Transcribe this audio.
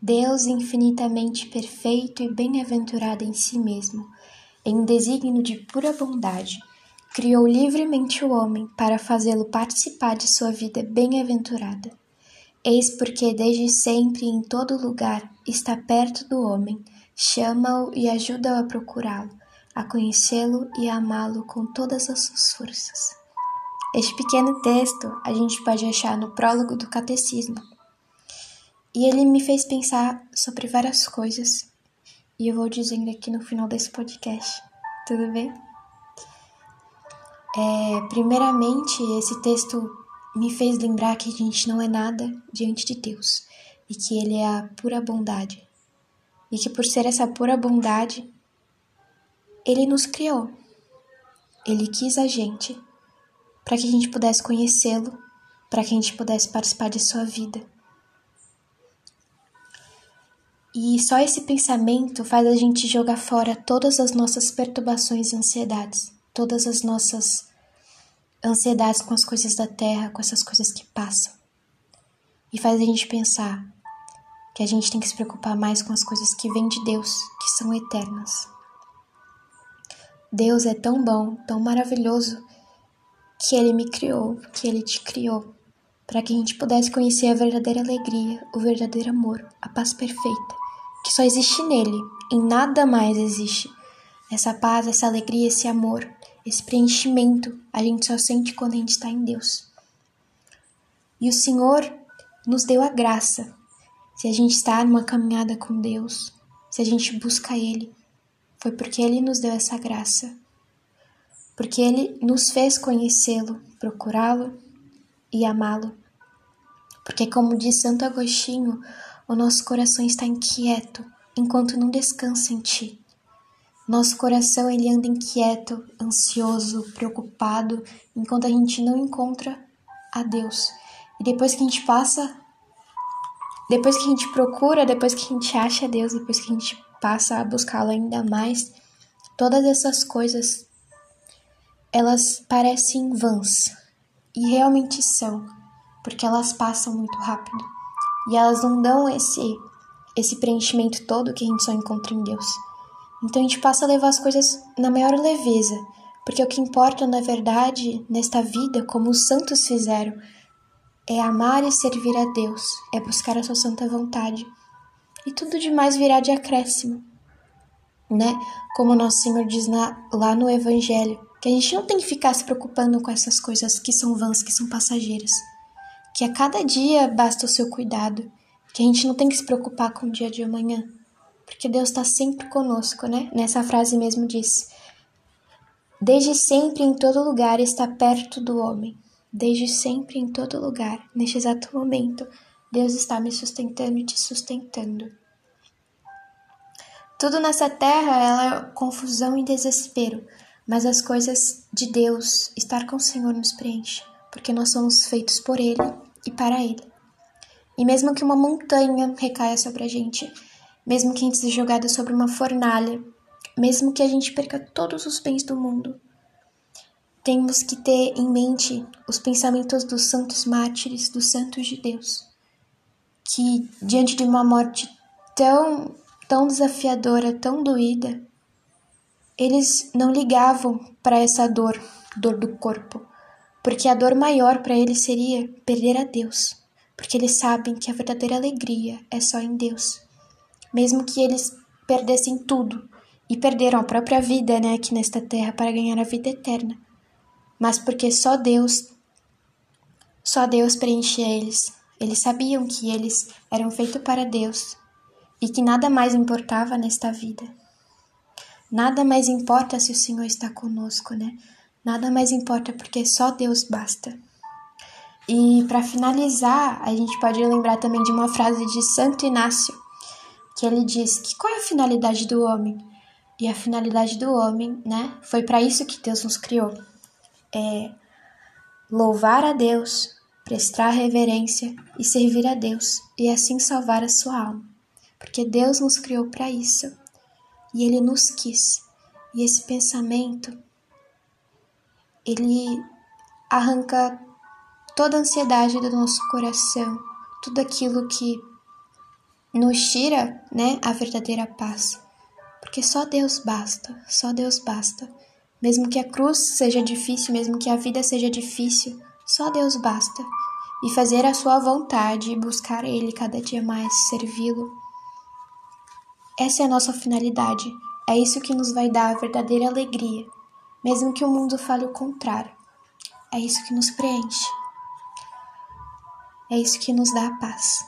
Deus infinitamente perfeito e bem-aventurado em si mesmo, em desígnio de pura bondade, criou livremente o homem para fazê-lo participar de sua vida bem-aventurada. Eis porque desde sempre e em todo lugar está perto do homem, chama-o e ajuda-o a procurá-lo, a conhecê-lo e a amá-lo com todas as suas forças. Este pequeno texto a gente pode achar no prólogo do Catecismo. E ele me fez pensar sobre várias coisas, e eu vou dizendo aqui no final desse podcast. Tudo bem? É, primeiramente, esse texto me fez lembrar que a gente não é nada diante de Deus e que Ele é a pura bondade. E que por ser essa pura bondade, Ele nos criou. Ele quis a gente para que a gente pudesse conhecê-lo, para que a gente pudesse participar de sua vida. E só esse pensamento faz a gente jogar fora todas as nossas perturbações e ansiedades, todas as nossas ansiedades com as coisas da terra, com essas coisas que passam. E faz a gente pensar que a gente tem que se preocupar mais com as coisas que vêm de Deus, que são eternas. Deus é tão bom, tão maravilhoso, que Ele me criou, que Ele te criou, para que a gente pudesse conhecer a verdadeira alegria, o verdadeiro amor, a paz perfeita, que só existe nele, em nada mais existe. Essa paz, essa alegria, esse amor, esse preenchimento a gente só sente quando a gente está em Deus. E o Senhor nos deu a graça. Se a gente está numa caminhada com Deus, se a gente busca Ele, foi porque Ele nos deu essa graça. Porque Ele nos fez conhecê-lo, procurá-lo e amá-lo. Porque, como diz Santo Agostinho, o nosso coração está inquieto enquanto não descansa em Ti. Nosso coração ele anda inquieto, ansioso, preocupado, enquanto a gente não encontra a Deus. E depois que a gente passa, depois que a gente procura, depois que a gente acha Deus, depois que a gente passa a buscá-lo ainda mais, todas essas coisas elas parecem vãs e realmente são, porque elas passam muito rápido e elas não dão esse esse preenchimento todo que a gente só encontra em Deus. Então a gente passa a levar as coisas na maior leveza, porque o que importa na verdade nesta vida, como os santos fizeram, é amar e servir a Deus, é buscar a sua santa vontade. E tudo demais virá de acréscimo, né? Como nosso Senhor diz na, lá no Evangelho, que a gente não tem que ficar se preocupando com essas coisas que são vãs, que são passageiras. Que a cada dia basta o seu cuidado, que a gente não tem que se preocupar com o dia de amanhã, porque Deus está sempre conosco, né? Nessa frase mesmo diz: Desde sempre em todo lugar está perto do homem. Desde sempre em todo lugar, neste exato momento, Deus está me sustentando e te sustentando. Tudo nessa terra é confusão e desespero, mas as coisas de Deus, estar com o Senhor nos preenche, porque nós somos feitos por Ele e para Ele. E mesmo que uma montanha recaia sobre a gente, mesmo que a gente seja jogado sobre uma fornalha, mesmo que a gente perca todos os bens do mundo. Temos que ter em mente os pensamentos dos santos mártires, dos santos de Deus, que diante de uma morte tão, tão desafiadora, tão doída, eles não ligavam para essa dor, dor do corpo, porque a dor maior para eles seria perder a Deus, porque eles sabem que a verdadeira alegria é só em Deus mesmo que eles perdessem tudo e perderam a própria vida, né, aqui nesta terra para ganhar a vida eterna. Mas porque só Deus só Deus preenchia eles. Eles sabiam que eles eram feitos para Deus e que nada mais importava nesta vida. Nada mais importa se o Senhor está conosco, né? Nada mais importa porque só Deus basta. E para finalizar, a gente pode lembrar também de uma frase de Santo Inácio, que ele diz que qual é a finalidade do homem? E a finalidade do homem, né? Foi para isso que Deus nos criou. É louvar a Deus, prestar reverência e servir a Deus, e assim salvar a sua alma. Porque Deus nos criou para isso. E ele nos quis. E esse pensamento ele arranca toda a ansiedade do nosso coração, tudo aquilo que nos tira, né, a verdadeira paz. Porque só Deus basta, só Deus basta. Mesmo que a cruz seja difícil, mesmo que a vida seja difícil, só Deus basta. E fazer a sua vontade, buscar Ele cada dia mais, servi-lo. Essa é a nossa finalidade. É isso que nos vai dar a verdadeira alegria, mesmo que o mundo fale o contrário. É isso que nos preenche. É isso que nos dá a paz.